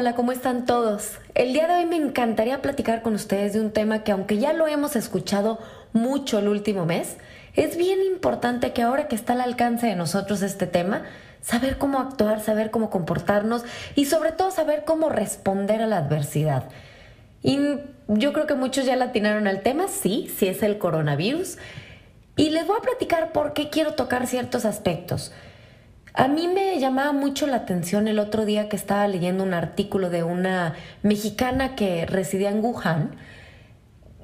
Hola, ¿cómo están todos? El día de hoy me encantaría platicar con ustedes de un tema que aunque ya lo hemos escuchado mucho el último mes, es bien importante que ahora que está al alcance de nosotros este tema, saber cómo actuar, saber cómo comportarnos y sobre todo saber cómo responder a la adversidad. Y yo creo que muchos ya latinaron al tema, sí, sí es el coronavirus. Y les voy a platicar por qué quiero tocar ciertos aspectos. A mí me llamaba mucho la atención el otro día que estaba leyendo un artículo de una mexicana que residía en Wuhan.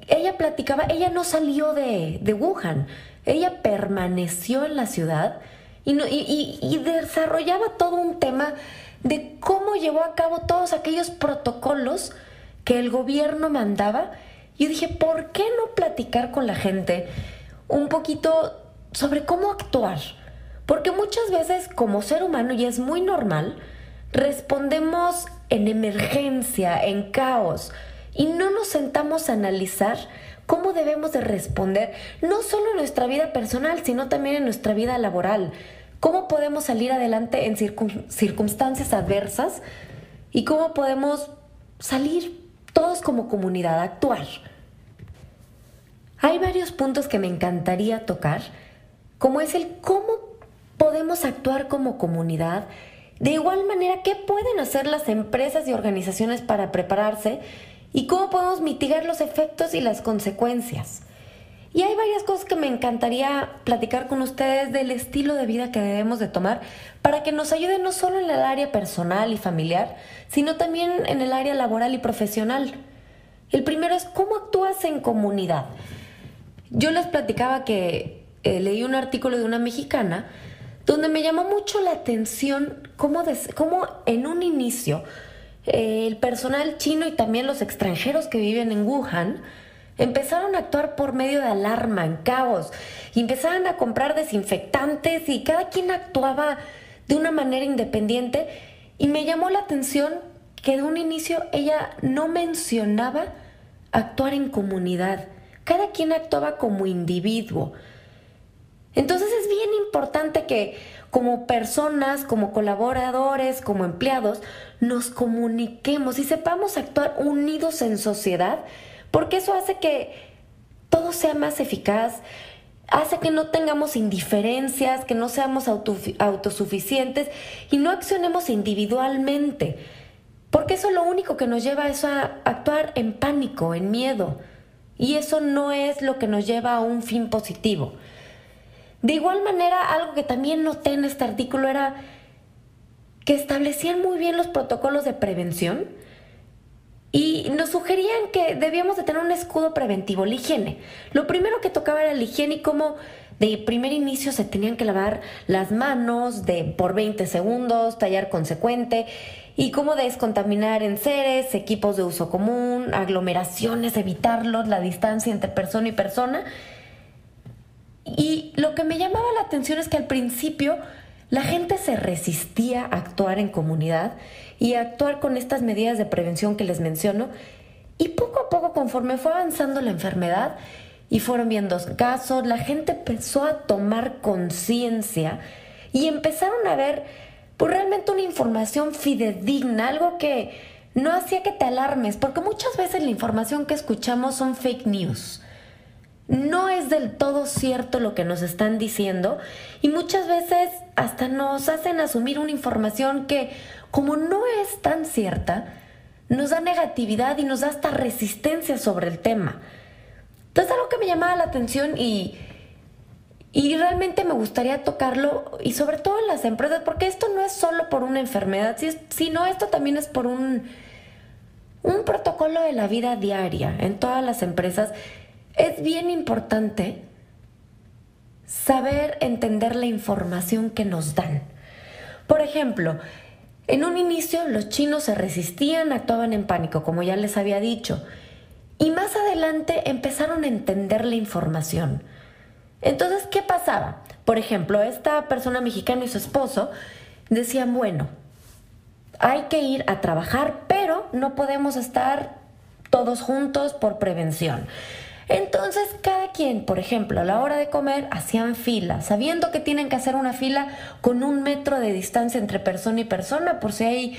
Ella platicaba, ella no salió de, Wuhan, ella permaneció en la ciudad y, y desarrollaba todo un tema de cómo llevó a cabo todos aquellos protocolos que el gobierno mandaba. Y yo dije, ¿por qué no platicar con la gente un poquito sobre cómo actuar? Porque muchas veces como ser humano, y es muy normal, respondemos en emergencia, en caos, y no nos sentamos a analizar cómo debemos de responder, no solo en nuestra vida personal, sino también en nuestra vida laboral. Cómo podemos salir adelante en circunstancias adversas y cómo podemos salir todos como comunidad a actuar. Hay varios puntos que me encantaría tocar, como es el cómo podemos actuar como comunidad. De igual manera, ¿qué pueden hacer las empresas y organizaciones para prepararse? ¿Y cómo podemos mitigar los efectos y las consecuencias? Y hay varias cosas que me encantaría platicar con ustedes del estilo de vida que debemos de tomar para que nos ayude no solo en el área personal y familiar, sino también en el área laboral y profesional. El primero es cómo actúas en comunidad. Yo les platicaba que eh, leí un artículo de una mexicana donde me llamó mucho la atención cómo, en un inicio eh, el personal chino y también los extranjeros que viven en Wuhan empezaron a actuar por medio de alarma, en caos, y empezaron a comprar desinfectantes y cada quien actuaba de una manera independiente y me llamó la atención que de un inicio ella no mencionaba actuar en comunidad. Cada quien actuaba como individuo. Entonces es bien importante que como personas, como colaboradores, como empleados, nos comuniquemos y sepamos actuar unidos en sociedad, porque eso hace que todo sea más eficaz, hace que no tengamos indiferencias, que no seamos autosuficientes y no accionemos individualmente, porque eso lo único que nos lleva es a actuar en pánico, en miedo, y eso no es lo que nos lleva a un fin positivo. De igual manera, algo que también noté en este artículo era que establecían muy bien los protocolos de prevención y nos sugerían que debíamos de tener un escudo preventivo, la higiene. Lo primero que tocaba era la higiene y cómo de primer inicio se tenían que lavar las manos de por 20 segundos, tallar consecuente y cómo descontaminar en seres, equipos de uso común, aglomeraciones, evitarlos, la distancia entre persona y persona y lo que me llamaba la atención es que al principio la gente se resistía a actuar en comunidad y a actuar con estas medidas de prevención que les menciono. Y poco a poco, conforme fue avanzando la enfermedad y fueron viendo casos, la gente empezó a tomar conciencia y empezaron a ver pues, realmente una información fidedigna, algo que no hacía que te alarmes, porque muchas veces la información que escuchamos son fake news no es del todo cierto lo que nos están diciendo y muchas veces hasta nos hacen asumir una información que como no es tan cierta, nos da negatividad y nos da hasta resistencia sobre el tema. Entonces algo que me llamaba la atención y, y realmente me gustaría tocarlo y sobre todo en las empresas, porque esto no es solo por una enfermedad, sino esto también es por un, un protocolo de la vida diaria en todas las empresas es bien importante saber entender la información que nos dan. Por ejemplo, en un inicio los chinos se resistían, actuaban en pánico, como ya les había dicho, y más adelante empezaron a entender la información. Entonces, ¿qué pasaba? Por ejemplo, esta persona mexicana y su esposo decían, bueno, hay que ir a trabajar, pero no podemos estar todos juntos por prevención. Entonces, cada quien, por ejemplo, a la hora de comer, hacían fila, sabiendo que tienen que hacer una fila con un metro de distancia entre persona y persona, por si hay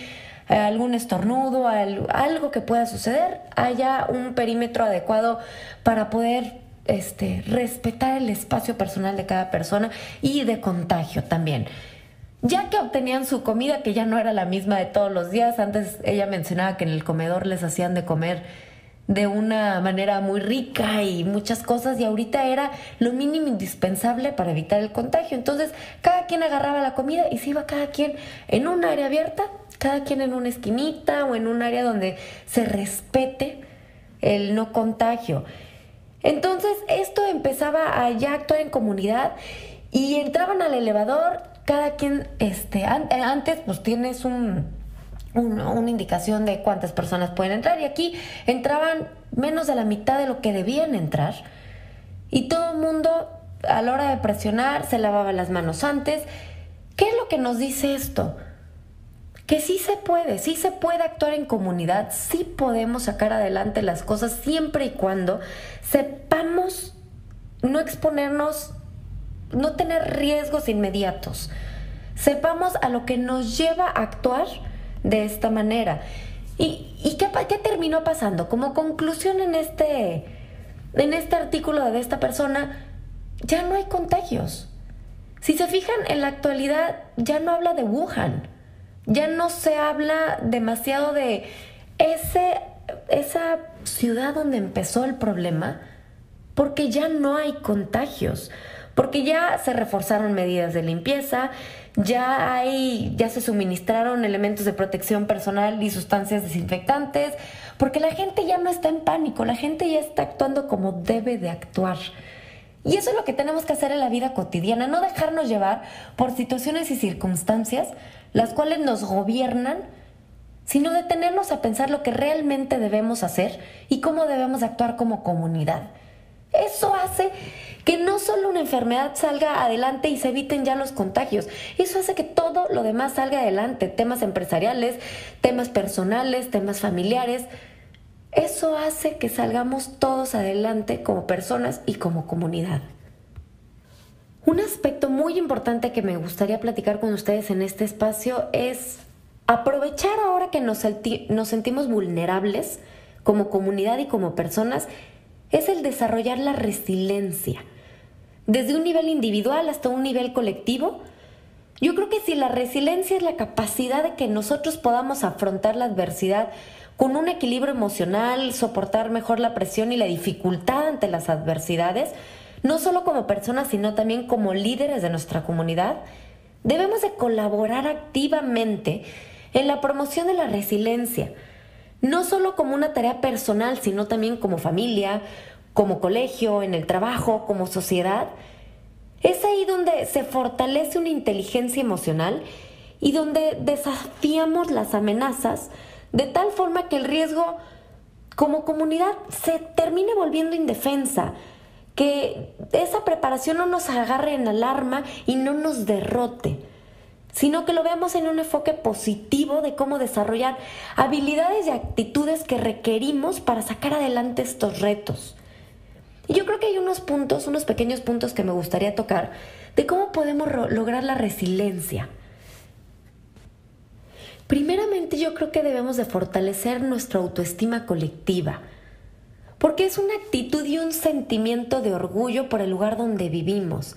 algún estornudo, algo que pueda suceder, haya un perímetro adecuado para poder este, respetar el espacio personal de cada persona y de contagio también. Ya que obtenían su comida, que ya no era la misma de todos los días, antes ella mencionaba que en el comedor les hacían de comer de una manera muy rica y muchas cosas y ahorita era lo mínimo indispensable para evitar el contagio. Entonces cada quien agarraba la comida y se iba cada quien en un área abierta, cada quien en una esquinita o en un área donde se respete el no contagio. Entonces esto empezaba a ya actuar en comunidad y entraban al elevador, cada quien, este, antes pues tienes un una indicación de cuántas personas pueden entrar y aquí entraban menos de la mitad de lo que debían entrar y todo el mundo a la hora de presionar se lavaba las manos antes. ¿Qué es lo que nos dice esto? Que sí se puede, sí se puede actuar en comunidad, sí podemos sacar adelante las cosas siempre y cuando sepamos no exponernos, no tener riesgos inmediatos. Sepamos a lo que nos lleva a actuar de esta manera. ¿Y, qué, qué, terminó pasando? Como conclusión en este, en este artículo de esta persona, ya no hay contagios. Si se fijan, en la actualidad ya no habla de Wuhan, ya no se habla demasiado de ese, esa ciudad donde empezó el problema, porque ya no hay contagios, porque ya se reforzaron medidas de limpieza, ya hay, ya se suministraron elementos de protección personal y sustancias desinfectantes, porque la gente ya no está en pánico, la gente ya está actuando como debe de actuar. Y eso es lo que tenemos que hacer en la vida cotidiana, no dejarnos llevar por situaciones y circunstancias las cuales nos gobiernan, sino detenernos a pensar lo que realmente debemos hacer y cómo debemos actuar como comunidad. Eso hace que no solo una enfermedad salga adelante y se eviten ya los contagios, eso hace que todo lo demás salga adelante, temas empresariales, temas personales, temas familiares. Eso hace que salgamos todos adelante como personas y como comunidad. Un aspecto muy importante que me gustaría platicar con ustedes en este espacio es aprovechar ahora que nos, nos sentimos vulnerables como comunidad y como personas, es el desarrollar la resiliencia desde un nivel individual hasta un nivel colectivo. Yo creo que si la resiliencia es la capacidad de que nosotros podamos afrontar la adversidad con un equilibrio emocional, soportar mejor la presión y la dificultad ante las adversidades, no solo como personas, sino también como líderes de nuestra comunidad, debemos de colaborar activamente en la promoción de la resiliencia, no solo como una tarea personal, sino también como familia, como colegio, en el trabajo, como sociedad, es ahí donde se fortalece una inteligencia emocional y donde desafiamos las amenazas de tal forma que el riesgo como comunidad se termine volviendo indefensa, que esa preparación no nos agarre en alarma y no nos derrote, sino que lo veamos en un enfoque positivo de cómo desarrollar habilidades y actitudes que requerimos para sacar adelante estos retos. Y yo creo que hay unos puntos, unos pequeños puntos que me gustaría tocar de cómo podemos lograr la resiliencia. Primeramente yo creo que debemos de fortalecer nuestra autoestima colectiva, porque es una actitud y un sentimiento de orgullo por el lugar donde vivimos.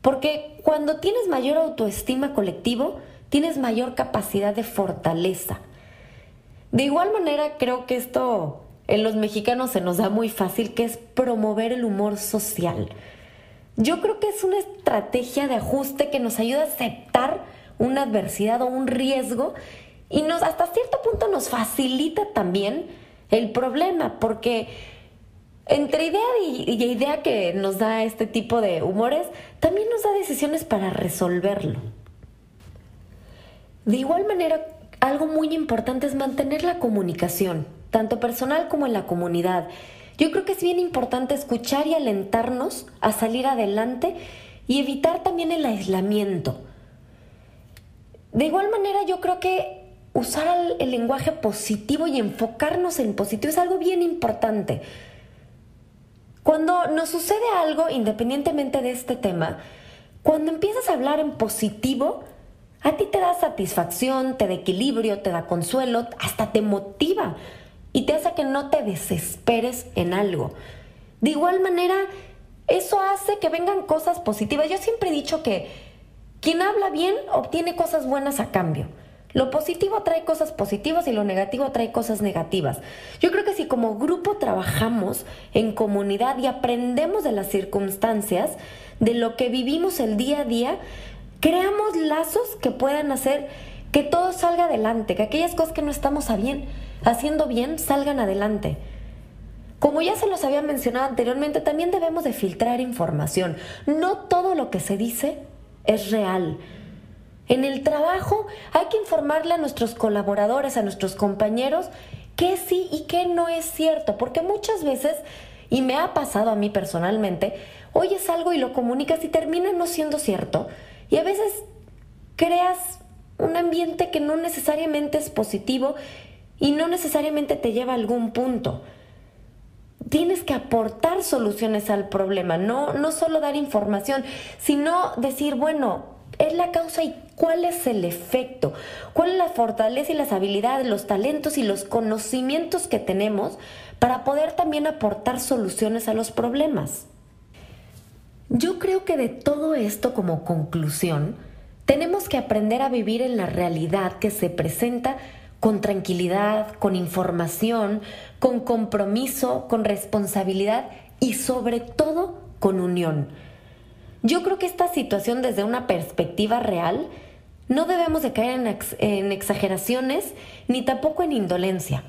Porque cuando tienes mayor autoestima colectivo, tienes mayor capacidad de fortaleza. De igual manera, creo que esto en los mexicanos se nos da muy fácil, que es promover el humor social. Yo creo que es una estrategia de ajuste que nos ayuda a aceptar una adversidad o un riesgo y nos hasta cierto punto nos facilita también el problema, porque entre idea y, y idea que nos da este tipo de humores, también nos da decisiones para resolverlo. De igual manera, algo muy importante es mantener la comunicación tanto personal como en la comunidad. Yo creo que es bien importante escuchar y alentarnos a salir adelante y evitar también el aislamiento. De igual manera, yo creo que usar el, lenguaje positivo y enfocarnos en positivo es algo bien importante. Cuando nos sucede algo, independientemente de este tema, cuando empiezas a hablar en positivo, a ti te da satisfacción, te da equilibrio, te da consuelo, hasta te motiva y te hace que no te desesperes en algo. De igual manera, eso hace que vengan cosas positivas. Yo siempre he dicho que quien habla bien obtiene cosas buenas a cambio. Lo positivo trae cosas positivas y lo negativo trae cosas negativas. Yo creo que si como grupo trabajamos en comunidad y aprendemos de las circunstancias, de lo que vivimos el día a día, creamos lazos que puedan hacer que todo salga adelante, que aquellas cosas que no estamos haciendo bien salgan adelante. Como ya se los había mencionado anteriormente, también debemos de filtrar información. No todo lo que se dice es real. En el trabajo hay que informarle a nuestros colaboradores, a nuestros compañeros, qué sí y qué no es cierto, porque muchas veces, y me ha pasado a mí personalmente, oyes algo y lo comunicas y termina no siendo cierto. Y a veces creas un ambiente que no necesariamente es positivo y no necesariamente te lleva a algún punto. Tienes que aportar soluciones al problema, no, no solo dar información, sino decir, bueno, es la causa y cuál es el efecto, cuál es la fortaleza y las habilidades, los talentos y los conocimientos que tenemos para poder también aportar soluciones a los problemas. Yo creo que de todo esto como conclusión, tenemos que aprender a vivir en la realidad que se presenta con tranquilidad, con información, con compromiso, con responsabilidad y sobre todo con unión. Yo creo que esta situación desde una perspectiva real no debemos de caer en, exageraciones ni tampoco en indolencia.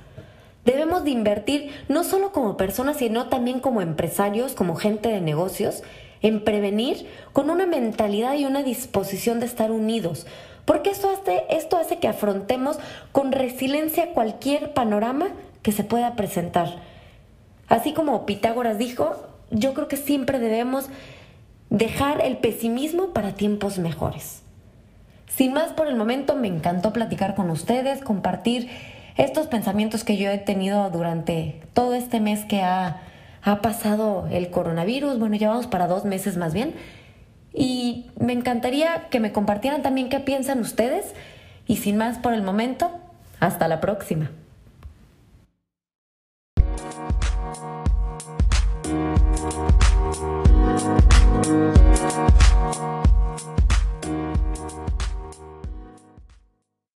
Debemos de invertir no solo como personas, sino también como empresarios, como gente de negocios, en prevenir con una mentalidad y una disposición de estar unidos. Porque esto hace, esto hace que afrontemos con resiliencia cualquier panorama que se pueda presentar. Así como Pitágoras dijo, yo creo que siempre debemos dejar el pesimismo para tiempos mejores. Sin más por el momento, me encantó platicar con ustedes, compartir estos pensamientos que yo he tenido durante todo este mes que ha, ha pasado el coronavirus. Bueno, ya vamos para dos meses más bien. Y me encantaría que me compartieran también qué piensan ustedes. Y sin más por el momento, hasta la próxima.